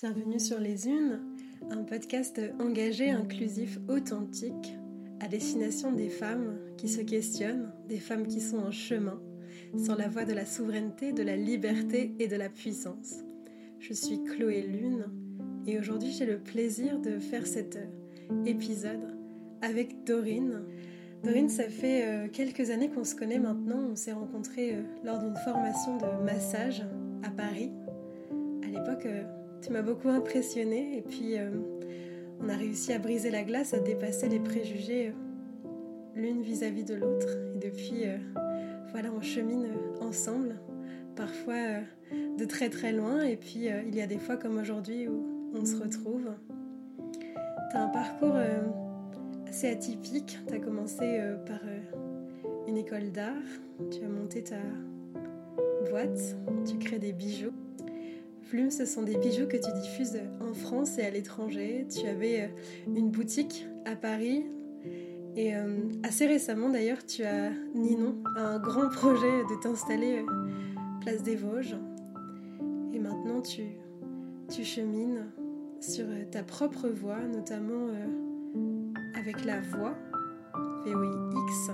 Bienvenue sur Les Unes, un podcast engagé, inclusif, authentique, à destination des femmes qui se questionnent, des femmes qui sont en chemin, sur la voie de la souveraineté, de la liberté et de la puissance. Je suis Chloé Lune et aujourd'hui j'ai le plaisir de faire cet épisode avec Dorine. Dorine, ça fait euh, quelques années qu'on se connaît maintenant. On s'est rencontrés euh, lors d'une formation de massage à Paris. À l'époque, euh, tu m'as beaucoup impressionnée et puis on a réussi à briser la glace, à dépasser les préjugés l'une vis-à-vis de l'autre. Et depuis, voilà, on chemine ensemble, parfois de très très loin. Et puis il y a des fois comme aujourd'hui où on se retrouve. Tu as un parcours assez atypique. Tu as commencé euh, par euh, une école d'art, tu as monté ta boîte, tu crées des bijoux. Flume, ce sont des bijoux que tu diffuses en France et à l'étranger. Tu avais euh, une boutique à Paris. Et assez récemment d'ailleurs, tu as, Ninon, un grand projet de t'installer place des Vosges. Et maintenant, tu, tu chemines sur ta propre voie, notamment avec la voix, VOIX,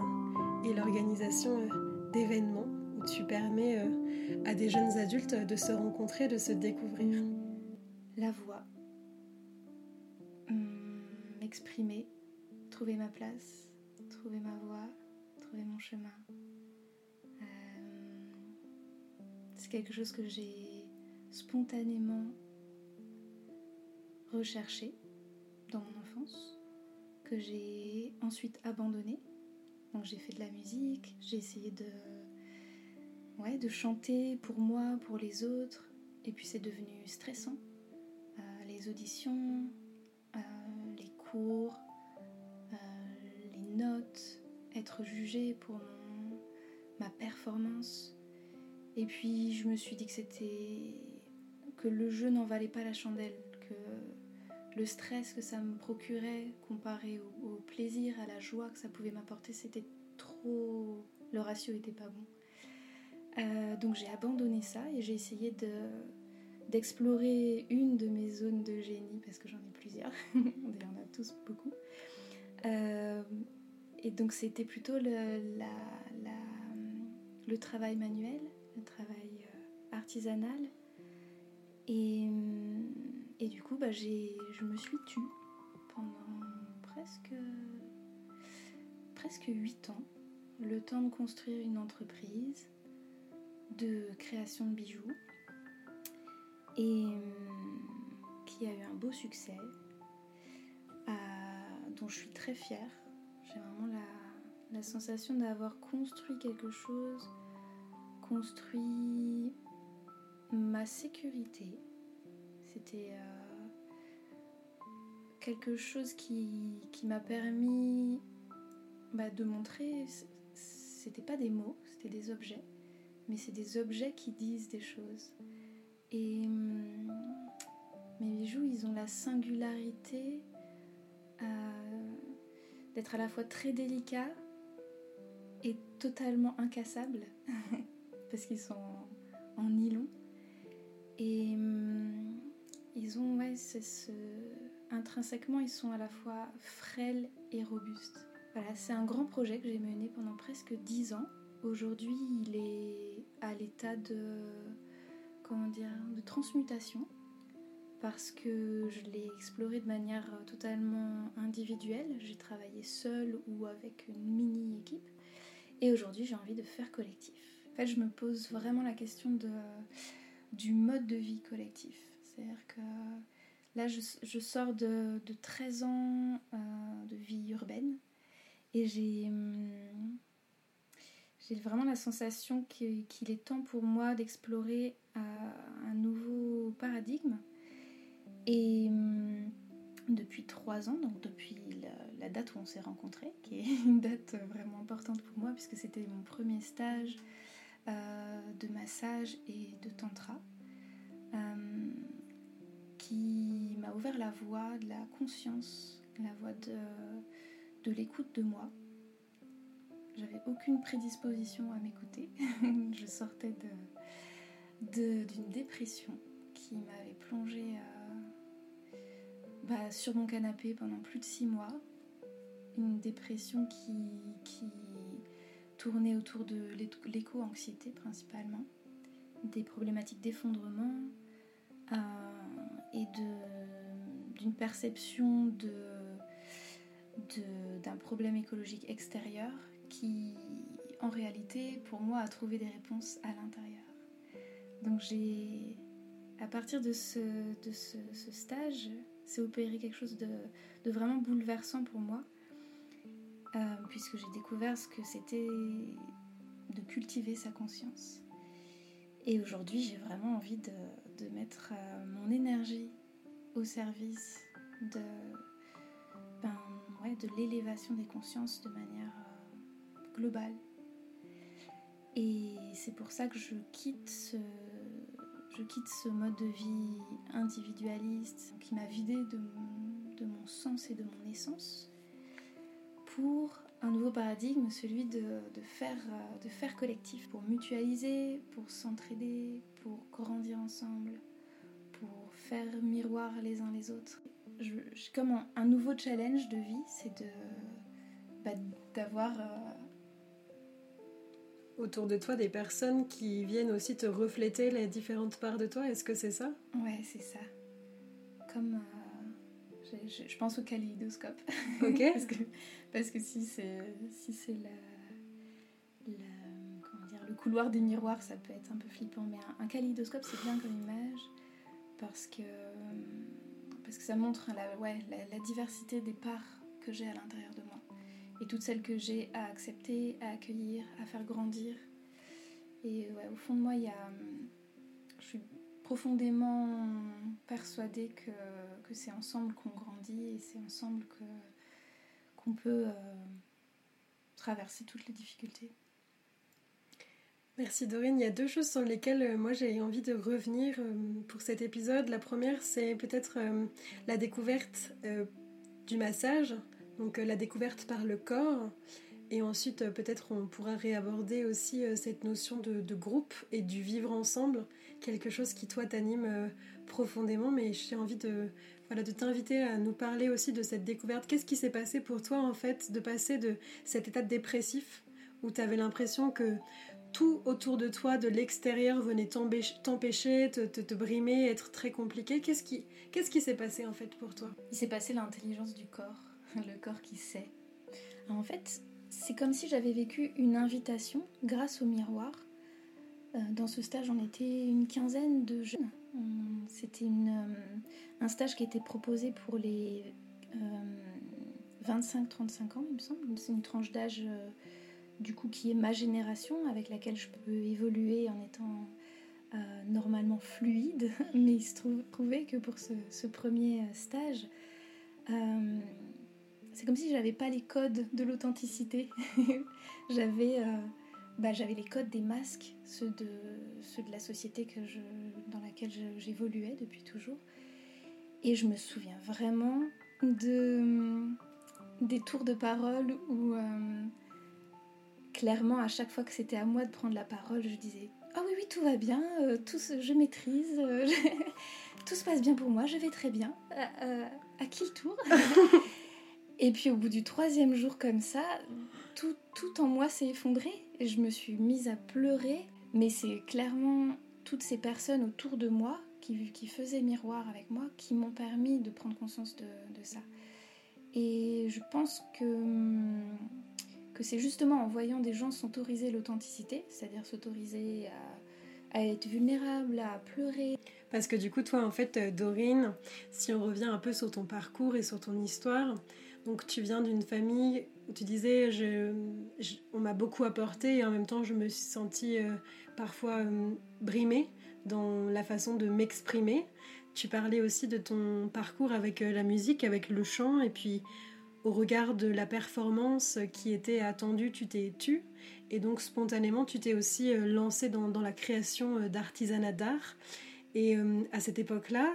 et l'organisation euh, d'événements tu permets euh, à des jeunes adultes de se rencontrer, de se découvrir. La voix. Hum, m'exprimer, trouver ma place, trouver ma voix, trouver mon chemin. Euh, c'est quelque chose que j'ai spontanément recherché dans mon enfance que j'ai ensuite abandonné. Donc j'ai fait de la musique, j'ai essayé de, ouais, de chanter pour moi, pour les autres, et puis c'est devenu stressant. Euh, les auditions, euh, les cours, euh, les notes, être jugé pour ma performance. Et puis je me suis dit que c'était que le jeu n'en valait pas la chandelle, que le stress que ça me procurait comparé au, plaisir, à la joie que ça pouvait m'apporter, c'était trop. Le ratio était pas bon. Euh, donc j'ai abandonné ça et j'ai essayé de d'explorer une de mes zones de génie parce que j'en ai plusieurs. On en a tous beaucoup. Euh, et donc c'était plutôt le, le travail manuel, le travail euh, artisanal. Et et du coup, bah, je me suis tue pendant presque, presque 8 ans. Le temps de construire une entreprise de création de bijoux et hum, qui a eu un beau succès, dont je suis très fière. J'ai vraiment la, la sensation d'avoir construit quelque chose, construit ma sécurité, c'était euh, quelque chose qui, m'a permis bah, de montrer, c'était pas des mots, c'était des objets, mais c'est des objets qui disent des choses. Et hum, mes bijoux, ils ont la singularité euh, d'être à la fois très délicats et totalement incassables, parce qu'ils sont en nylon. Et hum, ils ont, intrinsèquement, ils sont à la fois frêles et robustes. Voilà, c'est un grand projet que j'ai mené pendant presque dix ans. Aujourd'hui, il est à l'état de, comment dire, de transmutation parce que je l'ai exploré de manière totalement individuelle. J'ai travaillé seule ou avec une mini équipe. Et aujourd'hui, j'ai envie de faire collectif. En fait, je me pose vraiment la question de, du mode de vie collectif. C'est-à-dire que là, je, sors de, 13 ans euh, de vie urbaine et j'ai hum, j'ai vraiment la sensation qu'il est temps pour moi d'explorer euh, un nouveau paradigme. Et hum, depuis trois ans, donc depuis la, date où on s'est rencontrés, qui est une date vraiment importante pour moi puisque c'était mon premier stage euh, de massage et de tantra. Hum, qui m'a ouvert la voie de la conscience, la voie de, de l'écoute de moi. J'avais aucune prédisposition à m'écouter. je sortais d'une de, dépression qui m'avait plongée euh, bah, sur mon canapé pendant plus de six mois. Une dépression qui, qui tournait autour de l'éco-anxiété principalement, des problématiques d'effondrement euh, et d'une perception de, d'un problème écologique extérieur qui, en réalité, pour moi, a trouvé des réponses à l'intérieur. Donc j'ai, à partir de ce, de ce, stage, c'est opéré quelque chose de, de, vraiment bouleversant pour moi, euh, puisque j'ai découvert ce que c'était de cultiver sa conscience. Et aujourd'hui, j'ai vraiment envie de, de mettre euh, mon énergie au service de, ben, ouais, de l'élévation des consciences de manière euh, globale. Et c'est pour ça que je quitte ce, je quitte ce mode de vie individualiste qui m'a vidé de, de, mon sens et de mon essence pour un nouveau paradigme, celui de, de, faire, de faire collectif, pour mutualiser, pour s'entraider, pour grandir ensemble, pour faire miroir les uns les autres. Je, comme un, nouveau challenge de vie, c'est bah, d'avoir euh, autour de toi des personnes qui viennent aussi te refléter les différentes parts de toi. Est-ce que c'est ça? Ouais, c'est ça. Comme euh, je, pense au kaléidoscope. Ok. parce, que, parce que si c'est si c'est la, comment dire le couloir des miroirs, ça peut être un peu flippant. Mais un, un kaléidoscope, c'est bien comme image parce que parce que ça montre la, ouais, la diversité des parts que j'ai à l'intérieur de moi et toutes celles que j'ai à accepter, à accueillir, à faire grandir. Et ouais, au fond de moi, il y a, je suis profondément persuadée que, que c'est ensemble qu'on grandit et c'est ensemble que, qu'on peut euh, traverser toutes les difficultés. Merci Dorine. Il y a deux choses sur lesquelles euh, moi j'ai envie de revenir euh, pour cet épisode. La première, c'est peut-être la découverte du massage donc euh, la découverte par le corps. Et ensuite, euh, peut-être on pourra réaborder aussi euh, cette notion de, groupe et du vivre ensemble, quelque chose qui toi t'anime profondément. Mais j'ai envie de, voilà, de t'inviter à nous parler aussi de cette découverte. Qu'est-ce qui s'est passé pour toi en fait de passer de cet état dépressif où tu avais l'impression que tout autour de toi, de l'extérieur, venait t'empêcher, te, te, brimer, être très compliqué? Qu'est-ce qui, qu'est-ce qui s'est passé en fait pour toi? Il s'est passé l'intelligence du corps. le corps qui sait. En fait, c'est comme si j'avais vécu une invitation grâce au miroir. Euh, dans ce stage, on était une quinzaine de jeunes. C'était euh, un stage qui était proposé pour les 25-35 euh, ans, il me semble. C'est une tranche d'âge du coup qui est ma génération, avec laquelle je peux évoluer en étant normalement fluide. Mais il se trouvait que pour ce, premier stage, c'est comme si j'avais pas les codes de l'authenticité. j'avais, euh, bah, j'avais les codes des masques, ceux de, ceux de la société que je, dans laquelle j'évoluais depuis toujours. Et je me souviens vraiment de, des tours de parole où, euh, clairement, à chaque fois que c'était à moi de prendre la parole, je disais Ah oui, oui, tout va bien, euh, tout je maîtrise, tout se passe bien pour moi, je vais très bien. à qui le tour Et puis au bout du troisième jour comme ça, tout, tout en moi s'est effondré et je me suis mise à pleurer. Mais c'est clairement toutes ces personnes autour de moi qui, qui faisaient miroir avec moi qui m'ont permis de prendre conscience de, de, ça. Et je pense que, que c'est justement en voyant des gens s'autoriser l'authenticité, c'est-à-dire s'autoriser à, à être vulnérable, à pleurer. Parce que du coup, toi, en fait, Dorine, si on revient un peu sur ton parcours et sur ton histoire, donc tu viens d'une famille où tu disais on m'a beaucoup apporté et en même temps je me suis sentie euh, parfois euh, brimée dans la façon de m'exprimer. Tu parlais aussi de ton parcours avec euh, la musique, avec le chant et puis au regard de la performance qui était attendue, tu t'es tu et donc spontanément tu t'es aussi lancée dans, dans, la création d'artisanat d'art. Et à cette époque-là,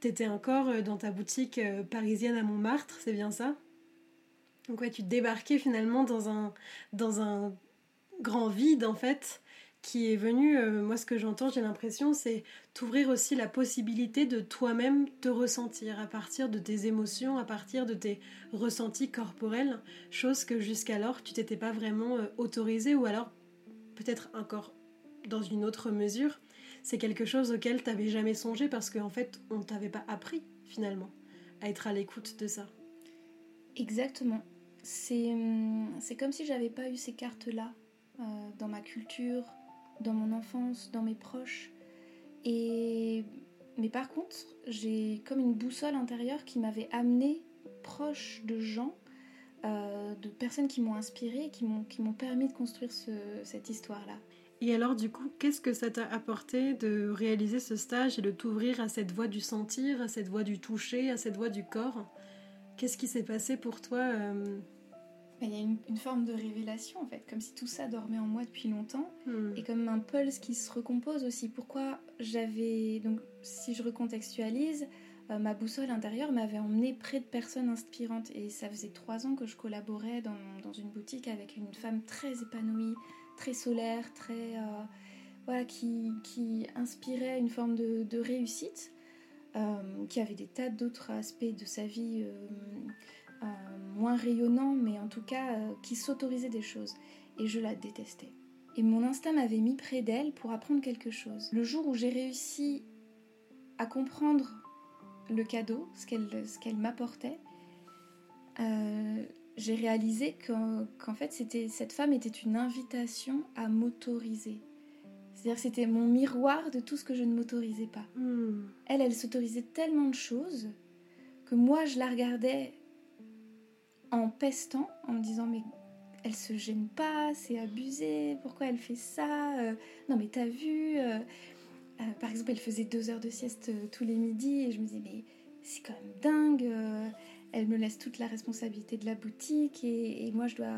T'étais encore euh, dans ta boutique euh, parisienne à Montmartre, c'est bien ça? Donc ouais, tu débarquais finalement dans un, dans un grand vide en fait. qui est venu, euh, moi ce que j'entends, j'ai l'impression, c'est t'ouvrir aussi la possibilité de toi-même te ressentir à partir de tes émotions, à partir de tes ressentis corporels, chose que jusqu'alors tu t'étais pas vraiment euh, autorisé ou alors peut-être encore dans une autre mesure, c'est quelque chose auquel tu n'avais jamais songé parce qu'en fait on t'avait pas appris finalement à être à l'écoute de ça. Exactement. C'est hum, comme si j'avais pas eu ces cartes-là euh, dans ma culture, dans mon enfance, dans mes proches. Et mais par contre, j'ai comme une boussole intérieure qui m'avait amené proche de gens, euh, de personnes qui m'ont inspiré, qui m'ont qui m'ont permis de construire cette histoire-là. Et alors du coup, qu'est-ce que ça t'a apporté de réaliser ce stage et de t'ouvrir à cette voie du sentir, à cette voie du toucher, à cette voie du corps? Qu'est-ce qui s'est passé pour toi euh, il y a une, forme de révélation en fait, comme si tout ça dormait en moi depuis longtemps, hmm. et comme un pulse qui se recompose aussi. Pourquoi j'avais donc, si je recontextualise, euh, ma boussole intérieure m'avait emmené près de personnes inspirantes, et ça faisait trois ans que je collaborais dans, dans une boutique avec une femme très épanouie, très solaire, très euh, voilà, qui, inspirait une forme de, réussite, euh, qui avait des tas d'autres aspects de sa vie euh, moins rayonnant, mais en tout cas qui s'autorisait des choses. Et je la détestais. Et mon instinct m'avait mis près d'elle pour apprendre quelque chose. Le jour où j'ai réussi à comprendre le cadeau, ce qu'elle m'apportait, j'ai réalisé qu'en fait c'était cette femme était une invitation à m'autoriser. C'est-à-dire que c'était mon miroir de tout ce que je ne m'autorisais pas. Hmm. Elle, elle s'autorisait tellement de choses que moi je la regardais en pestant, en me disant mais elle se gêne pas, c'est abusé, pourquoi elle fait ça euh, Non mais t'as vu euh, euh, Par exemple, elle faisait deux heures de sieste tous les midis et je me disais mais c'est quand même dingue. Elle me laisse toute la responsabilité de la boutique et, moi je dois.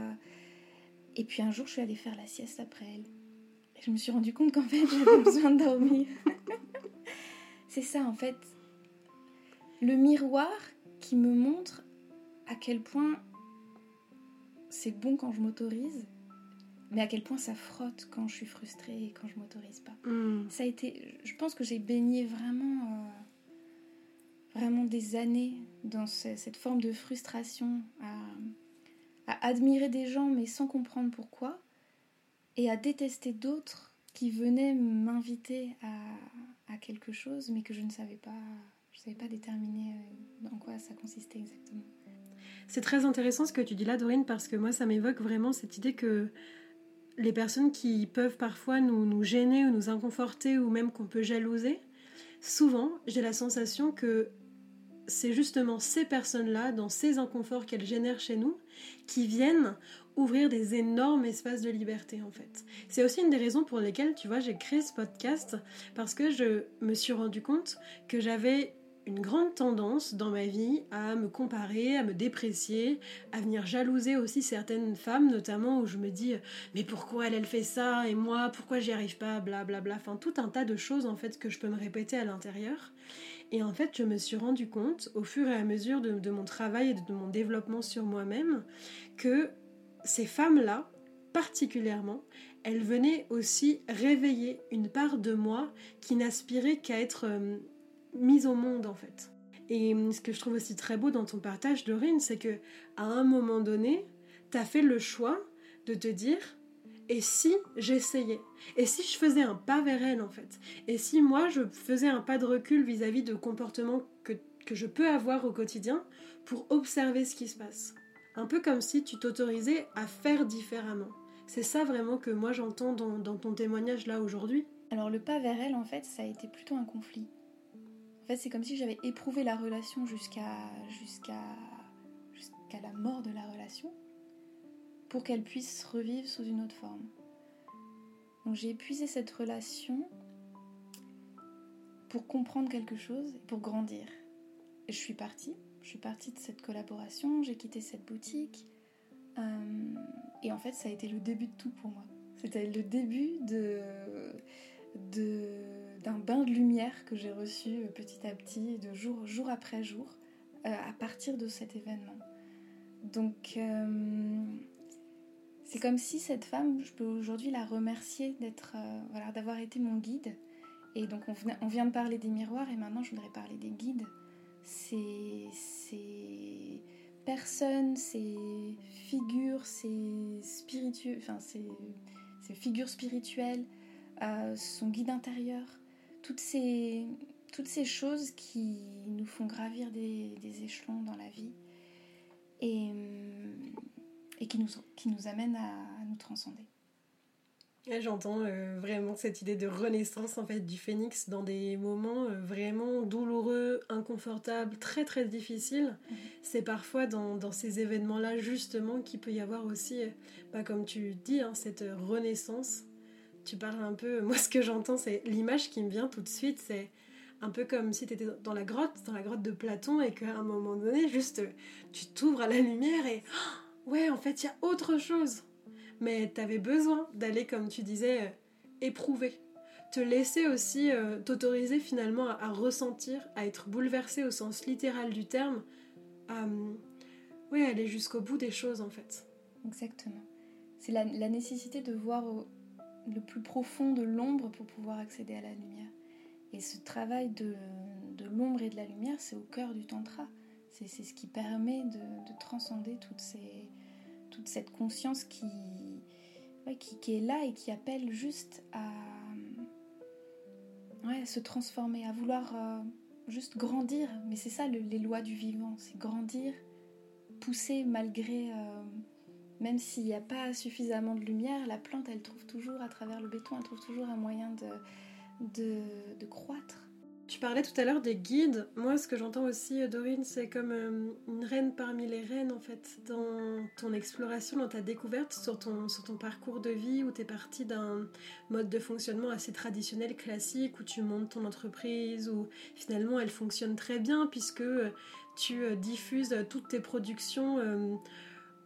Et puis un jour, je suis allée faire la sieste après elle. Et je me suis rendu compte qu'en fait, j'avais besoin de dormir. c'est ça en fait. Le miroir qui me montre à quel point c'est bon quand je m'autorise, mais à quel point ça frotte quand je suis frustrée et quand je m'autorise pas. Hmm. Ça a été, je pense que j'ai baigné vraiment, euh, vraiment des années dans cette forme de frustration, à, admirer des gens mais sans comprendre pourquoi, et à détester d'autres qui venaient m'inviter à, à, quelque chose mais que je ne savais pas, je savais pas déterminer euh, dans quoi ça consistait exactement. C'est très intéressant ce que tu dis là, Dorine, parce que moi, ça m'évoque vraiment cette idée que les personnes qui peuvent parfois nous, nous gêner ou nous inconforter ou même qu'on peut jalouser, souvent, j'ai la sensation que c'est justement ces personnes-là, dans ces inconforts qu'elles génèrent chez nous, qui viennent ouvrir des énormes espaces de liberté en fait. C'est aussi une des raisons pour lesquelles, tu vois, j'ai créé ce podcast, parce que je me suis rendu compte que j'avais une grande tendance dans ma vie à me comparer, à me déprécier, à venir jalouser aussi certaines femmes, notamment où je me dis mais pourquoi elle, elle fait ça? Et moi pourquoi j'y arrive pas, blablabla. Bla. Enfin tout un tas de choses en fait que je peux me répéter à l'intérieur. Et en fait je me suis rendu compte au fur et à mesure de, mon travail et de mon développement sur moi-même que ces femmes-là, particulièrement, elles venaient aussi réveiller une part de moi qui n'aspirait qu'à être euh, mise au monde en fait. Et ce que je trouve aussi très beau dans ton partage, Dorine, c'est que à un moment donné, tu as fait le choix de te dire et si j'essayais? Et si je faisais un pas vers elle en fait? Et si moi je faisais un pas de recul vis-à-vis de comportements que, que je peux avoir au quotidien pour observer ce qui se passe? Un peu comme si tu t'autorisais à faire différemment. C'est ça vraiment que moi j'entends dans, dans ton témoignage là aujourd'hui. Alors le pas vers elle en fait ça a été plutôt un conflit. En fait, c'est comme si j'avais éprouvé la relation jusqu'à jusqu'à jusqu'à la mort de la relation pour qu'elle puisse revivre sous une autre forme. Donc j'ai épuisé cette relation pour comprendre quelque chose pour grandir. Je suis partie. Je suis partie de cette collaboration, j'ai quitté cette boutique. Euh, et en fait, ça a été le début de tout pour moi. C'était le début de, d'un bain de lumière que j'ai reçu euh, petit à petit, de jour, jour après jour, euh, à partir de cet événement. Donc, C'est comme si cette femme, je peux aujourd'hui la remercier d'être, euh, voilà, d'avoir été mon guide. Et donc on, vient de parler des miroirs et maintenant je voudrais parler des guides. Ces, personnes, ces figures, ces spiritueux, enfin ces, figures spirituelles, euh, son guide intérieur, toutes ces, choses qui nous font gravir des, des échelons dans la vie et, et qui, nous, qui nous amènent à, nous transcender. J'entends euh, vraiment cette idée de renaissance en fait du phénix dans des moments euh, vraiment douloureux, inconfortables, très très difficiles. Mhm. C'est parfois dans, dans ces événements-là justement qu'il peut y avoir aussi, bah, comme tu dis, hein, cette renaissance. Tu parles un peu, moi ce que j'entends c'est l'image qui me vient tout de suite, c'est un peu comme si tu étais dans la grotte, dans la grotte de Platon, et qu'à un moment donné, juste, tu t'ouvres à la lumière et oh, ouais, en fait, il y a autre chose. Mais tu avais besoin d'aller, comme tu disais, euh, éprouver. Te laisser aussi euh, t'autoriser finalement à, ressentir, à être bouleversé au sens littéral du terme, à ouais, aller jusqu'au bout des choses en fait. Exactement. C'est la, nécessité de voir le plus profond de l'ombre pour pouvoir accéder à la lumière. Et ce travail de, de l'ombre et de la lumière, c'est au cœur du tantra. C'est ce qui permet de, de transcender toute cette conscience qui, qui, est là et qui appelle juste à se transformer, à vouloir euh, juste grandir. Mais c'est ça les lois du vivant, c'est grandir, pousser malgré... Euh, même s'il n'y a pas suffisamment de lumière, la plante, elle trouve toujours, à travers le béton, elle trouve toujours un moyen de, de, croître. Tu parlais tout à l'heure des guides. Moi, ce que j'entends aussi, euh, Dorine, c'est comme euh, une reine parmi les reines, en fait, dans ton exploration, dans ta découverte sur ton, sur ton parcours de vie, où tu es parti d'un mode de fonctionnement assez traditionnel, classique, où tu montes ton entreprise, où finalement elle fonctionne très bien, puisque euh, tu diffuses toutes tes productions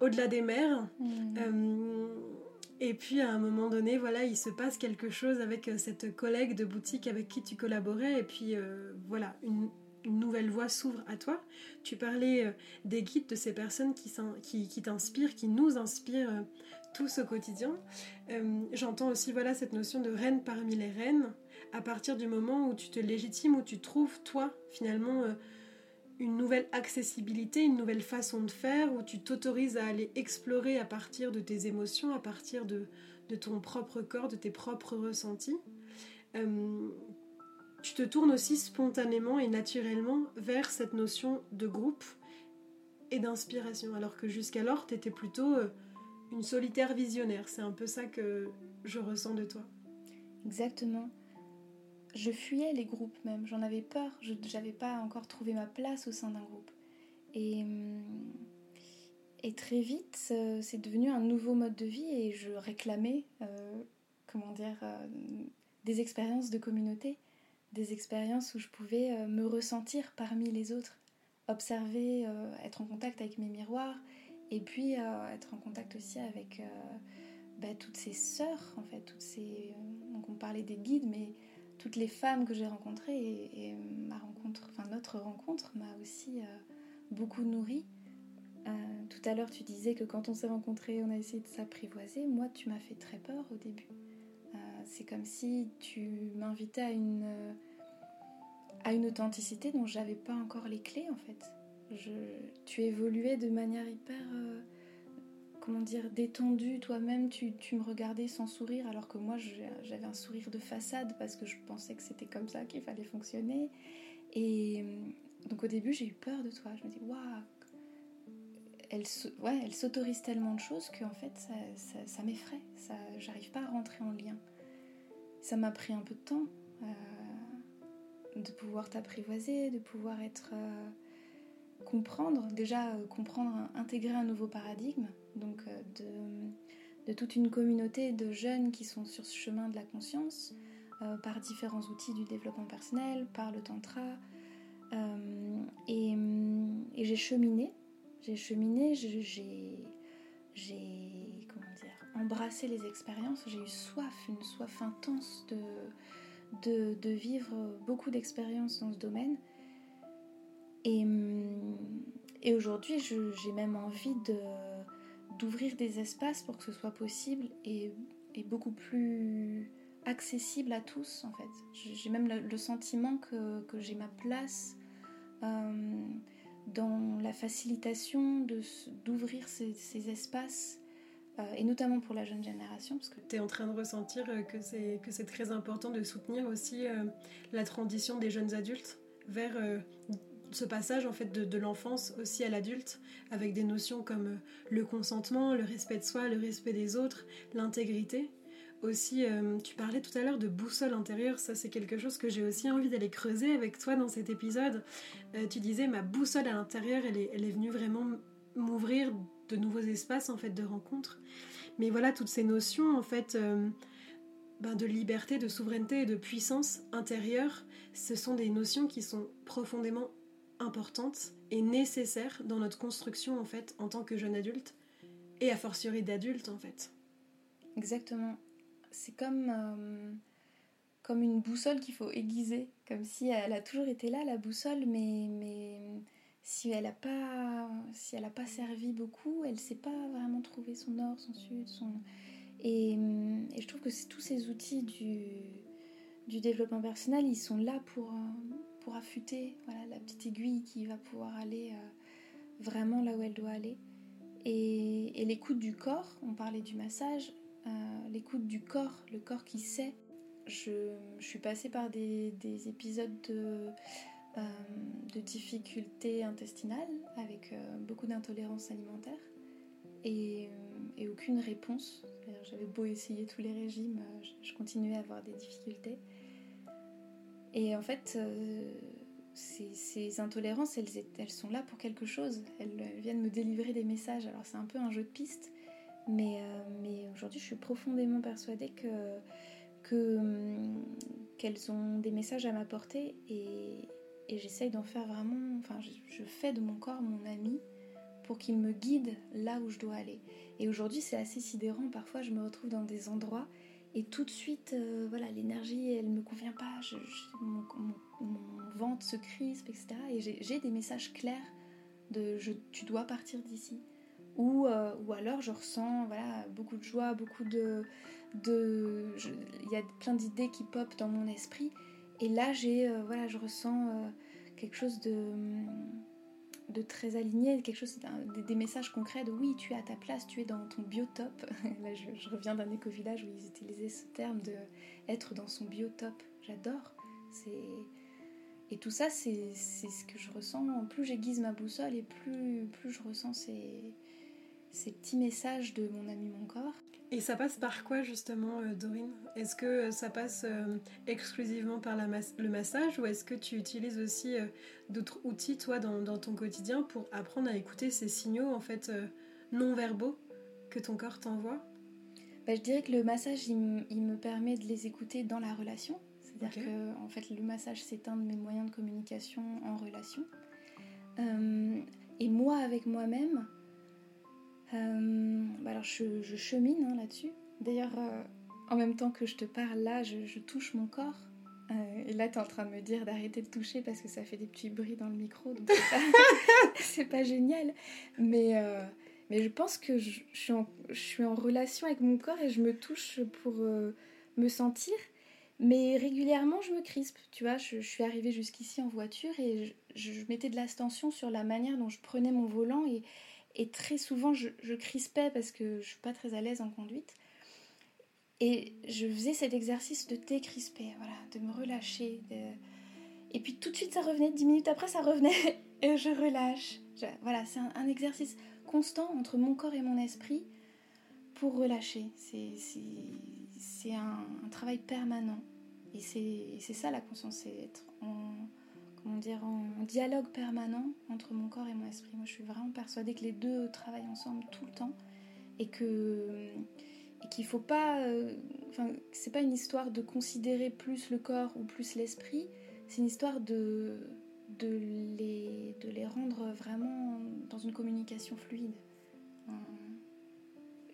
au-delà des mers. Mmh. Et puis à un moment donné, voilà, il se passe quelque chose avec euh, cette collègue de boutique avec qui tu collaborais, et puis euh, voilà, une, nouvelle voie s'ouvre à toi. Tu parlais euh, des guides de ces personnes qui, qui, qui t'inspirent, qui nous inspirent tous au quotidien. J'entends aussi voilà cette notion de reine parmi les reines, à partir du moment où tu te légitimes, où tu trouves toi finalement une nouvelle accessibilité, une nouvelle façon de faire, où tu t'autorises à aller explorer à partir de tes émotions, à partir de, ton propre corps, de tes propres ressentis. Euh, tu te tournes aussi spontanément et naturellement vers cette notion de groupe et d'inspiration, alors que jusqu'alors, tu étais plutôt euh, une solitaire visionnaire. C'est un peu ça que je ressens de toi. Exactement je fuyais les groupes même, j'en avais peur, je n'avais pas encore trouvé ma place au sein d'un groupe. Et, hum, très vite, c'est devenu un nouveau mode de vie et je réclamais, euh, comment dire, euh, des expériences de communauté, des expériences où je pouvais euh, me ressentir parmi les autres, observer, être en contact avec mes miroirs et puis être en contact aussi avec bah, toutes ces sœurs, en fait, toutes ces... donc on parlait des guides, mais toutes les femmes que j'ai rencontrées et, ma rencontre, enfin notre rencontre m'a aussi euh, beaucoup nourrie. Euh, tout à l'heure, tu disais que quand on s'est rencontrés, on a essayé de s'apprivoiser. Moi, tu m'as fait très peur au début. Euh, c'est comme si tu m'invitais à une, à une authenticité dont j'avais pas encore les clés en fait. Tu évoluais de manière hyper comment dire, détendu toi-même, tu, me regardais sans sourire alors que moi j'avais un sourire de façade parce que je pensais que c'était comme ça qu'il fallait fonctionner. Et euh, donc au début j'ai eu peur de toi, je me dis waouh, elle, ouais, elle s'autorise tellement de choses qu'en fait ça, ça, m'effraie, ça, j'arrive pas à rentrer en lien. Ça m'a pris un peu de temps euh, de pouvoir t'apprivoiser, de pouvoir être... Euh, comprendre, déjà comprendre, intégrer un nouveau paradigme, donc euh, de, toute une communauté de jeunes qui sont sur ce chemin de la conscience, euh, par différents outils du développement personnel, par le tantra. et, et j'ai cheminé, j'ai cheminé, j'ai embrassé les expériences, j'ai eu soif, une soif intense de, vivre beaucoup d'expériences dans ce domaine. Et aujourd'hui, j'ai même envie de, d'ouvrir des espaces pour que ce soit possible et, beaucoup plus accessible à tous en fait. J'ai même le, sentiment que, j'ai ma place euh, dans la facilitation d'ouvrir ces, espaces euh, et notamment pour la jeune génération. Parce que tu es en train de ressentir euh, que c'est très important de soutenir aussi la transition des jeunes adultes vers ce passage en fait de, l'enfance aussi à l'adulte avec des notions comme euh, le consentement, le respect de soi, le respect des autres, l'intégrité. Aussi, euh, tu parlais tout à l'heure de boussole intérieure, ça c'est quelque chose que j'ai aussi envie d'aller creuser avec toi dans cet épisode. Euh, tu disais ma boussole à l'intérieur, elle est, elle est venue vraiment m'ouvrir de nouveaux espaces en fait de rencontres. Mais voilà, toutes ces notions en fait ben, de liberté, de souveraineté et de puissance intérieure, ce sont des notions qui sont profondément importante et nécessaire dans notre construction en fait en tant que jeune adulte et a fortiori d'adulte en fait. Exactement. C'est comme euh, comme une boussole qu'il faut aiguiser, comme si elle a toujours été là la boussole, mais mais si elle a pas si pas servi beaucoup, elle sait pas vraiment trouver son nord, son sud, son et, et je trouve que tous ces outils du du développement personnel, ils sont là pour euh, pour affûter la petite aiguille qui va pouvoir aller euh, vraiment là où elle doit aller. Et, l'écoute du corps, on parlait du massage, euh, l'écoute du corps, le corps qui sait. Je, suis passée par des, épisodes de, euh, difficultés intestinales avec beaucoup d'intolérance alimentaire et, aucune réponse. J'avais beau essayer tous les régimes, je continuais à avoir des difficultés. Et en fait, euh, ces, intolérances, elles, elles, sont là pour quelque chose. Elles, viennent me délivrer des messages. Alors c'est un peu un jeu de piste, mais, euh, aujourd'hui, je suis profondément persuadée que hum, qu'elles ont des messages à m'apporter et, et j'essaye d'en faire vraiment. Enfin, je, fais de mon corps mon ami pour qu'il me guide là où je dois aller. Et aujourd'hui, c'est assez sidérant. Parfois, je me retrouve dans des endroits et tout de suite, euh, voilà, l'énergie, elle me convient pas, mon, ventre se crispe, etc. Et j'ai des messages clairs de je, tu dois partir d'ici. Ou, euh, ou alors je ressens voilà, beaucoup de joie, beaucoup de... Il y a plein d'idées qui popent dans mon esprit. Et là, euh, voilà, je ressens quelque chose de de très aligné, quelque chose, des, messages concrets de oui, tu es à ta place, tu es dans ton biotope. Là, je, reviens d'un éco-village où ils utilisaient ce terme de être dans son biotope. J'adore. C'est et tout ça, c'est ce que je ressens. Plus j'aiguise ma boussole et plus, plus je ressens ces, ces petits messages de mon ami mon corps. Et ça passe par quoi justement, euh, Dorine? Est-ce que euh, ça passe euh, exclusivement par la le massage ou est-ce que tu utilises aussi d'autres outils, toi, dans, ton quotidien pour apprendre à écouter ces signaux en fait non verbaux que ton corps t'envoie? Bah, Je dirais que le massage, il, me permet de les écouter dans la relation. C'est-à-dire que en fait, le massage, c'est un de mes moyens de communication en relation. et moi, avec moi-même, bah alors je, chemine hein, là-dessus. D'ailleurs, euh, en même temps que je te parle là, je, touche mon corps. Euh, et là, tu es en train de me dire d'arrêter de toucher parce que ça fait des petits bruits dans le micro. Donc c'est pas, génial. Mais, mais je pense que je, suis en, je, suis en, relation avec mon corps et je me touche pour me sentir. Mais régulièrement, je me crispe. Tu vois, je, suis arrivée jusqu'ici en voiture et je, je mettais de la tension sur la manière dont je prenais mon volant et, et très souvent, je, crispais parce que je suis pas très à l'aise en conduite. Et je faisais cet exercice de décrisper, voilà, de me relâcher. Et puis tout de suite, ça revenait. Dix minutes après, ça revenait. Et je relâche. Voilà, c'est un, exercice constant entre mon corps et mon esprit pour relâcher. C'est un, un, travail permanent. Et c'est ça la conscience, c'est être en, dire, en dialogue permanent entre mon corps et mon esprit. Moi, je suis vraiment persuadée que les deux travaillent ensemble tout le temps et que et qu'il faut pas, euh, c'est pas une histoire de considérer plus le corps ou plus l'esprit. C'est une histoire de de les de les rendre vraiment dans une communication fluide,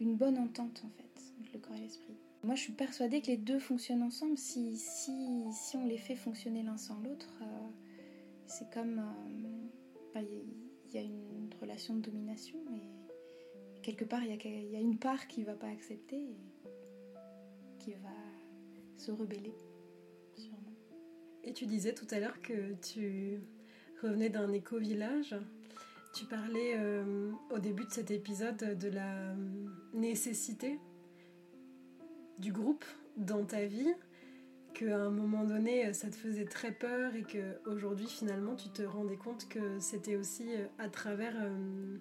une bonne entente en fait entre le corps et l'esprit. Moi, je suis persuadée que les deux fonctionnent ensemble. Si, si, si on les fait fonctionner l'un sans l'autre, euh, c'est comme. Euh, il y, a une relation de domination et quelque part, il y, a une part qui va pas accepter et qui va se rebeller, sûrement. Et tu disais tout à l'heure que tu revenais d'un éco-village. Tu parlais euh, au début de cet épisode de la nécessité du groupe dans ta vie, qu'à un moment donné ça te faisait très peur et qu'aujourd'hui finalement tu te rendais compte que c'était aussi euh, à travers euh,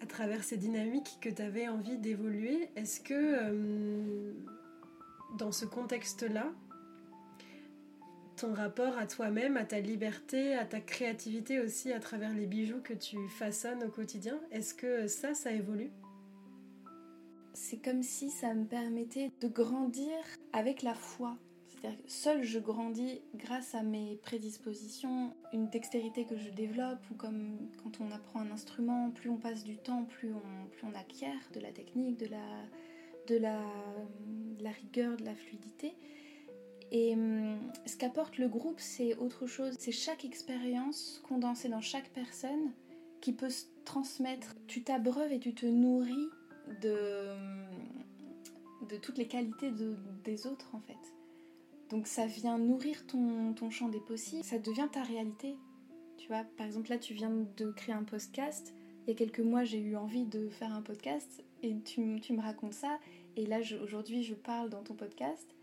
à travers ces dynamiques que tu avais envie d'évoluer. Est-ce que euh, dans ce contexte-là, ton rapport à toi-même, à ta liberté, à ta créativité aussi à travers les bijoux que tu façonnes au quotidien, est-ce que ça, ça évolue? C'est comme si ça me permettait de grandir avec la foi. Seul je grandis grâce à mes prédispositions, une dextérité que je développe, ou comme quand on apprend un instrument, plus on passe du temps, plus on, acquiert de la technique, de la, rigueur, de la fluidité. Et hum, ce qu'apporte le groupe, c'est autre chose. C'est chaque expérience condensée dans chaque personne qui peut se transmettre. Tu t'abreuves et tu te nourris de, de toutes les qualités de, des autres, en fait. Donc ça vient nourrir ton, ton champ des possibles, ça devient ta réalité. Tu vois, par exemple là tu viens de créer un podcast, il y a quelques mois j'ai eu envie de faire un podcast et tu, tu me racontes ça, et là aujourd'hui je parle dans ton podcast.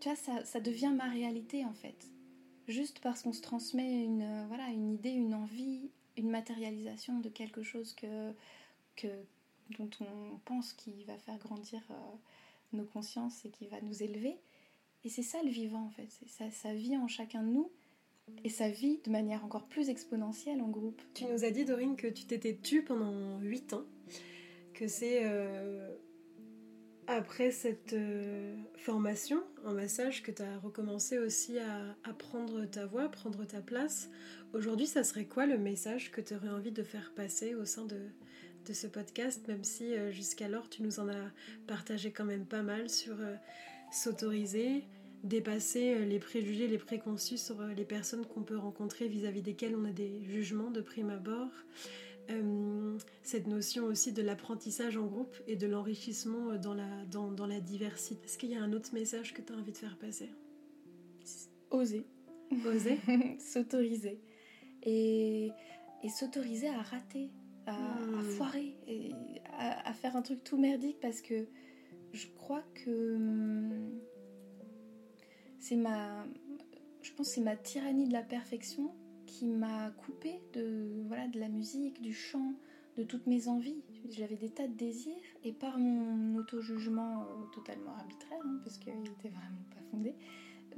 Tu vois, ça, ça, devient ma réalité en fait. Juste parce qu'on se transmet une, voilà, une idée, une envie, une matérialisation de quelque chose que, que, dont on pense qu'il va faire grandir euh, nos consciences et qui va nous élever. Et c'est ça le vivant en fait, ça, ça vit en chacun de nous et ça vit de manière encore plus exponentielle en groupe. Tu nous as dit Dorine que tu t'étais tue pendant 8 ans, que c'est euh, après cette euh, formation en massage que tu as recommencé aussi à, prendre ta voix, prendre ta place. Aujourd'hui, ça serait quoi le message que tu aurais envie de faire passer au sein de, de ce podcast, même si euh, jusqu'alors tu nous en as partagé quand même pas mal sur s'autoriser, dépasser euh, les préjugés, les préconçus sur euh, les personnes qu'on peut rencontrer vis-à-vis desquelles on a des jugements de prime abord. Euh, cette notion aussi de l'apprentissage en groupe et de l'enrichissement dans la, dans, dans la diversité. Est-ce qu'il y a un autre message que tu as envie de faire passer? Oser. Oser? S'autoriser. Et, et s'autoriser à rater, à, à hmm. foirer, et à, à, faire un truc tout merdique parce que je crois que hum, c'est ma je pense c'est ma tyrannie de la perfection qui m'a coupé de voilà de la musique, du chant, de toutes mes envies. J'avais des tas de désirs et par mon auto-jugement euh, totalement arbitraire, hein, parce qu'il était vraiment pas fondé,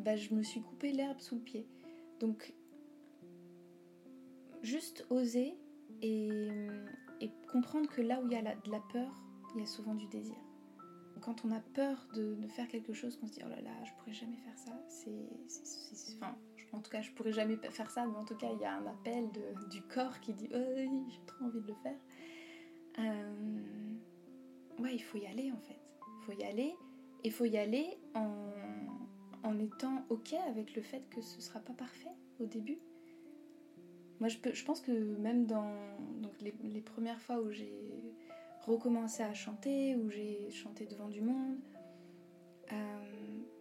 bah, je me suis coupé l'herbe sous le pied. Donc juste oser et, comprendre que là où il y a de la peur, il y a souvent du désir quand on a peur de, faire quelque chose, qu'on se dit oh là là, je pourrais jamais faire ça, c'est. En tout cas, je pourrais jamais faire ça, mais en tout cas, il y a un appel du corps qui dit oh, j'ai trop envie de le faire. Euh, ouais, il faut y aller en fait. Il faut y aller, et il faut y aller en, en étant ok avec le fait que ce sera pas parfait au début. Moi, je, peux, je pense que même dans donc les, les premières fois où j'ai recommencer à chanter, où j'ai chanté devant du monde. Euh,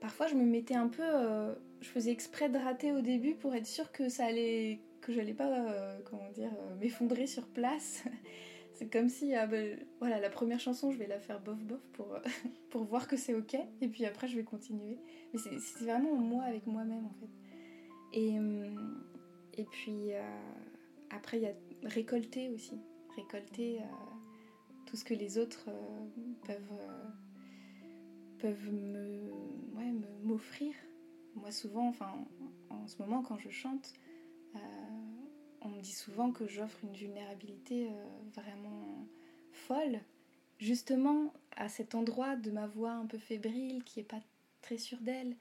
parfois, je me mettais un peu. Euh, je faisais exprès de rater au début pour être sûre que ça allait. que j'allais pas, euh, comment dire, m'effondrer sur place. c'est comme si, ah ben, voilà, la première chanson, je vais la faire bof bof pour, pour voir que c'est ok, et puis après, je vais continuer. Mais c'est vraiment moi avec moi-même en fait. Et, et puis, après, il y a récolter aussi. Récolter tout ce que les autres euh, peuvent, euh, m'offrir. Moi souvent, enfin en ce moment quand je chante, euh, on me dit souvent que j'offre une vulnérabilité vraiment folle, justement à cet endroit de ma voix un peu fébrile qui est pas très sûre d'elle,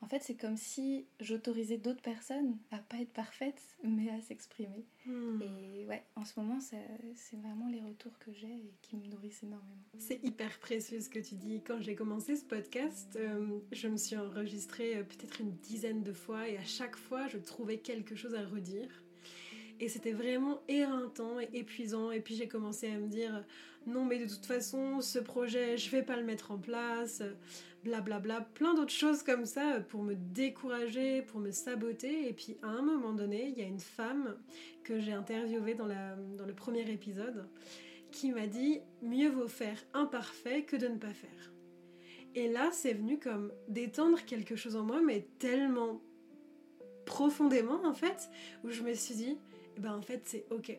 en fait, c'est comme si j'autorisais d'autres personnes à pas être parfaites, mais à s'exprimer. Hmm. Et ouais, en ce moment, c'est vraiment les retours que j'ai et qui me nourrissent énormément. C'est hyper précieux ce que tu dis. Quand j'ai commencé ce podcast, euh, je me suis enregistrée euh, peut-être une dizaine de fois et à chaque fois, je trouvais quelque chose à redire. Et c'était vraiment éreintant et épuisant. Et puis j'ai commencé à me dire non, mais de toute façon, ce projet, je vais pas le mettre en place, blablabla. Bla, bla. Plein d'autres choses comme ça pour me décourager, pour me saboter. Et puis à un moment donné, il y a une femme que j'ai interviewée dans le premier épisode qui m'a dit mieux vaut faire imparfait que de ne pas faire. Et là, c'est venu comme détendre quelque chose en moi, mais tellement profondément en fait, où je me suis dit, eh ben en fait c'est ok.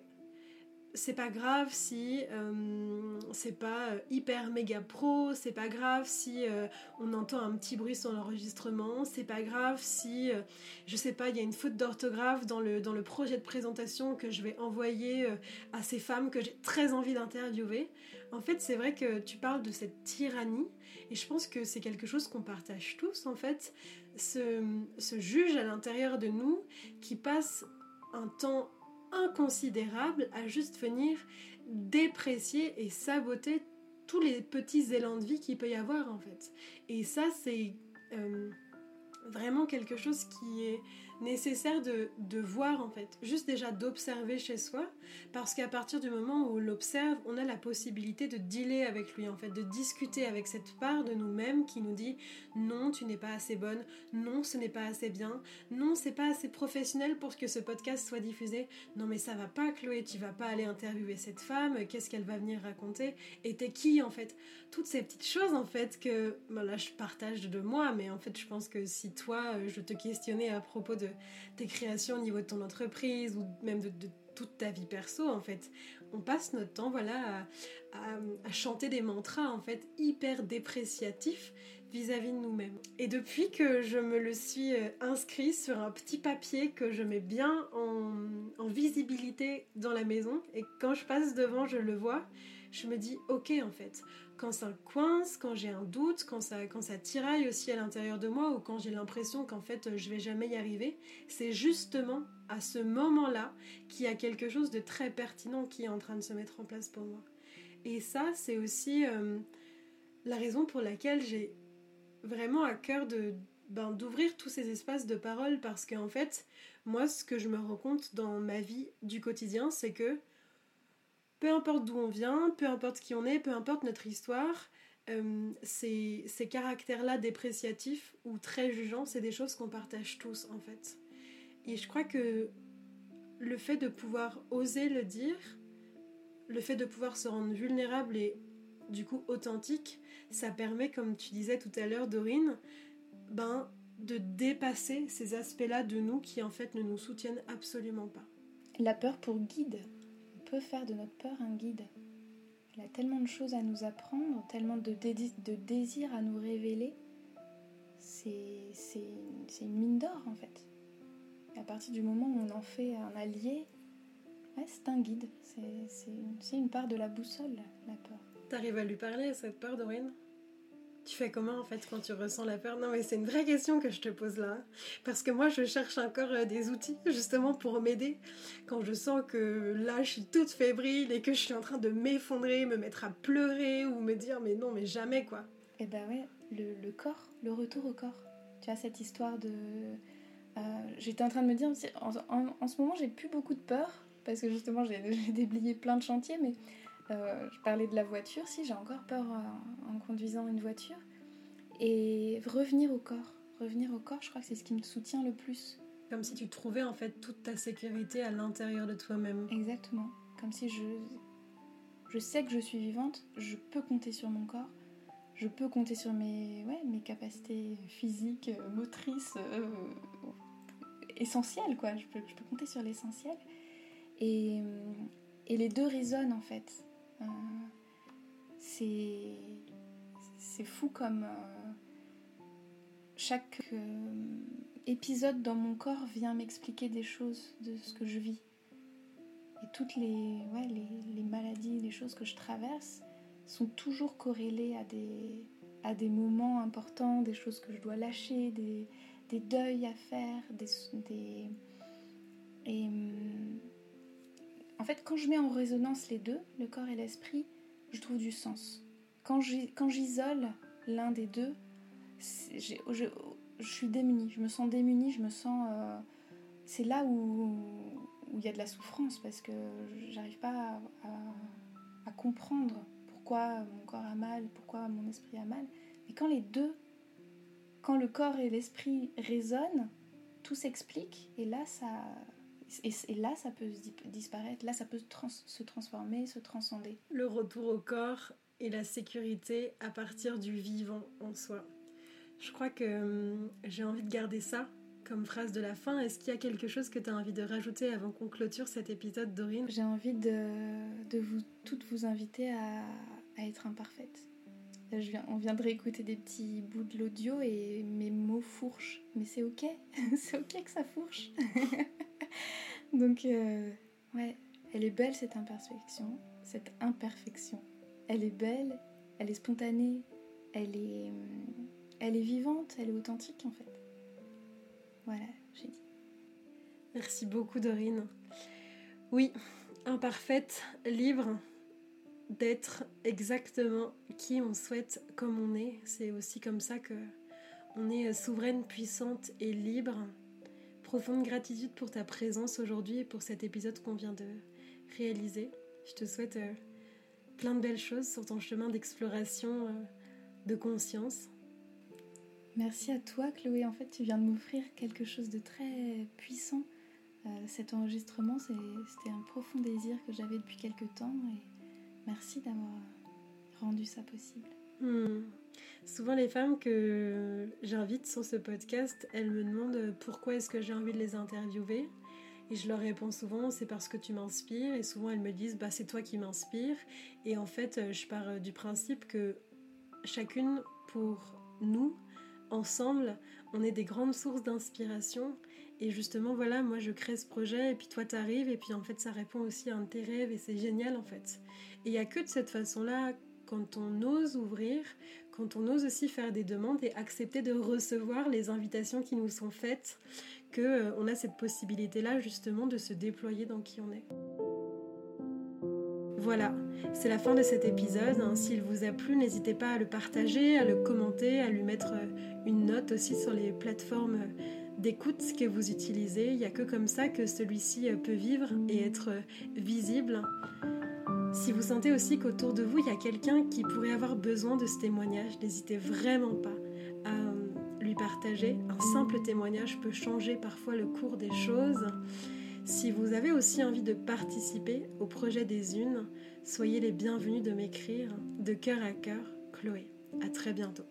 C'est pas grave si euh, c'est pas euh, hyper méga pro, c'est pas grave si euh, on entend un petit bruit sur l'enregistrement, c'est pas grave si, je sais pas, il y a une faute d'orthographe dans le, dans le projet de présentation que je vais envoyer à ces femmes que j'ai très envie d'interviewer. En fait, c'est vrai que tu parles de cette tyrannie et je pense que c'est quelque chose qu'on partage tous en fait ce, juge à l'intérieur de nous qui passe un temps inconsidérable à juste venir déprécier et saboter tous les petits élans de vie qu'il peut y avoir en fait. Et ça c'est euh, vraiment quelque chose qui est nécessaire de, de, voir en fait, juste déjà d'observer chez soi, parce qu'à partir du moment où on l'observe, on a la possibilité de dealer avec lui en fait, de discuter avec cette part de nous-mêmes qui nous dit non, tu n'es pas assez bonne, non, ce n'est pas assez bien, non, c'est pas assez professionnel pour que ce podcast soit diffusé, non mais ça va pas Chloé, tu vas pas aller interviewer cette femme, qu'est-ce qu'elle va venir raconter, et t'es qui en fait, toutes ces petites choses en fait que, ben là je partage de moi, mais en fait je pense que si toi euh, je te questionnais à propos de tes créations au niveau de ton entreprise ou même de, toute ta vie perso en fait. On passe notre temps voilà à, chanter des mantras en fait hyper dépréciatifs vis-à-vis de nous-mêmes. Et depuis que je me le suis euh, inscrit sur un petit papier que je mets bien en, en visibilité dans la maison et quand je passe devant je le vois, je me dis ok en fait, quand ça coince, quand j'ai un doute, quand ça, quand ça tiraille aussi à l'intérieur de moi ou quand j'ai l'impression qu'en fait je vais jamais y arriver, c'est justement à ce moment-là qu'il y a quelque chose de très pertinent qui est en train de se mettre en place pour moi. Et ça, c'est aussi euh, la raison pour laquelle j'ai vraiment à cœur de ben, d'ouvrir tous ces espaces de parole parce qu'en fait, moi, ce que je me rends compte dans ma vie du quotidien, c'est que peu importe d'où on vient, peu importe qui on est, peu importe notre histoire, euh, ces, caractères-là dépréciatifs ou très jugeants, c'est des choses qu'on partage tous en fait. Et je crois que le fait de pouvoir oser le dire, le fait de pouvoir se rendre vulnérable et du coup authentique, ça permet, comme tu disais tout à l'heure, Dorine, ben, de dépasser ces aspects-là de nous qui en fait ne nous soutiennent absolument pas. La peur pour guide peut faire de notre peur un guide. Elle a tellement de choses à nous apprendre, tellement de, de désirs à nous révéler. C'est une mine d'or en fait. À partir du moment où on en fait un allié, c'est un guide. C'est une part de la boussole, la peur. T'arrives à lui parler à cette peur, Dorine? Tu fais comment en fait quand tu ressens la peur? Non mais c'est une vraie question que je te pose là. Parce que moi je cherche encore euh, des outils justement pour m'aider. Quand je sens que là je suis toute fébrile et que je suis en train de m'effondrer, me mettre à pleurer ou me dire mais non mais jamais quoi. Et eh ben ouais, le, corps, le retour au corps. Tu as cette histoire de... Euh, j'étais en train de me dire, en, ce moment j'ai plus beaucoup de peur parce que justement j'ai déblayé plein de chantiers mais euh, je parlais de la voiture, si j'ai encore peur en, conduisant une voiture. Et revenir au corps. Revenir au corps, je crois que c'est ce qui me soutient le plus. Comme si tu trouvais en fait toute ta sécurité à l'intérieur de toi-même. Exactement. Comme si je, je sais que je suis vivante, je peux compter sur mon corps, je peux compter sur mes, ouais, mes capacités physiques, euh, motrices, euh, essentielles, quoi. Je peux, je peux compter sur l'essentiel. Et, et les deux résonnent en fait. Euh, c'est c'est fou comme euh, chaque euh, épisode dans mon corps vient m'expliquer des choses de ce que je vis. Et toutes les, ouais, les, les, maladies, les choses que je traverse sont toujours corrélées à des, à des moments importants, des choses que je dois lâcher, des, des deuils à faire, des, hum, en fait, quand je mets en résonance les deux, le corps et l'esprit, je trouve du sens. Quand j'isole l'un des deux, je, suis démunie, je me sens démunie, je me sens... Euh, c'est là où, il y a de la souffrance parce que j'arrive pas à, comprendre pourquoi mon corps a mal, pourquoi mon esprit a mal. Mais quand les deux, quand le corps et l'esprit résonnent, tout s'explique et là ça et, là ça peut disparaître, là ça peut se transformer, se transcender. Le retour au corps et la sécurité à partir du vivant en soi. Je crois que hum, j'ai envie de garder ça comme phrase de la fin. Est-ce qu'il y a quelque chose que tu as envie de rajouter avant qu'on clôture cet épisode, Dorine? J'ai envie de, de, vous toutes vous inviter à, à être imparfaite. je viens, on vient de réécouter des petits bouts de l'audio et mes mots fourchent. Mais c'est ok, c'est ok que ça fourche. Donc, euh, ouais, elle est belle cette imperfection, cette imperfection. Elle est belle, elle est spontanée, elle est, elle est vivante, elle est authentique en fait. Voilà, j'ai dit. Merci beaucoup Dorine. Oui, imparfaite, libre d'être exactement qui on souhaite comme on est. C'est aussi comme ça que on est souveraine, puissante et libre. Profonde gratitude pour ta présence aujourd'hui et pour cet épisode qu'on vient de réaliser. Je te souhaite euh, plein de belles choses sur ton chemin d'exploration euh, de conscience. Merci à toi Chloé, en fait tu viens de m'offrir quelque chose de très puissant. Euh, cet enregistrement, c'était un profond désir que j'avais depuis quelque temps et merci d'avoir rendu ça possible. Hmm. Souvent les femmes que j'invite sur ce podcast, elles me demandent pourquoi est-ce que j'ai envie de les interviewer. Et je leur réponds souvent, c'est parce que tu m'inspires. Et souvent elles me disent, bah c'est toi qui m'inspires. Et en fait, je pars du principe que chacune pour nous, ensemble, on est des grandes sources d'inspiration. Et justement, voilà, moi je crée ce projet, et puis toi t'arrives, et puis en fait ça répond aussi à un de tes rêves, et c'est génial en fait. Et il n'y a que de cette façon-là, quand on ose ouvrir, quand on ose aussi faire des demandes et accepter de recevoir les invitations qui nous sont faites, que euh, on a cette possibilité-là justement de se déployer dans qui on est. Voilà, c'est la fin de cet épisode. Hein. S'il vous a plu, n'hésitez pas à le partager, à le commenter, à lui mettre euh, une note aussi sur les plateformes euh, d'écoute que vous utilisez. Il n'y a que comme ça que celui-ci peut vivre et être visible. Si vous sentez aussi qu'autour de vous, il y a quelqu'un qui pourrait avoir besoin de ce témoignage, n'hésitez vraiment pas à lui partager. Un simple témoignage peut changer parfois le cours des choses. Si vous avez aussi envie de participer au projet des Unes, soyez les bienvenus de m'écrire de cœur à cœur, Chloé. À très bientôt.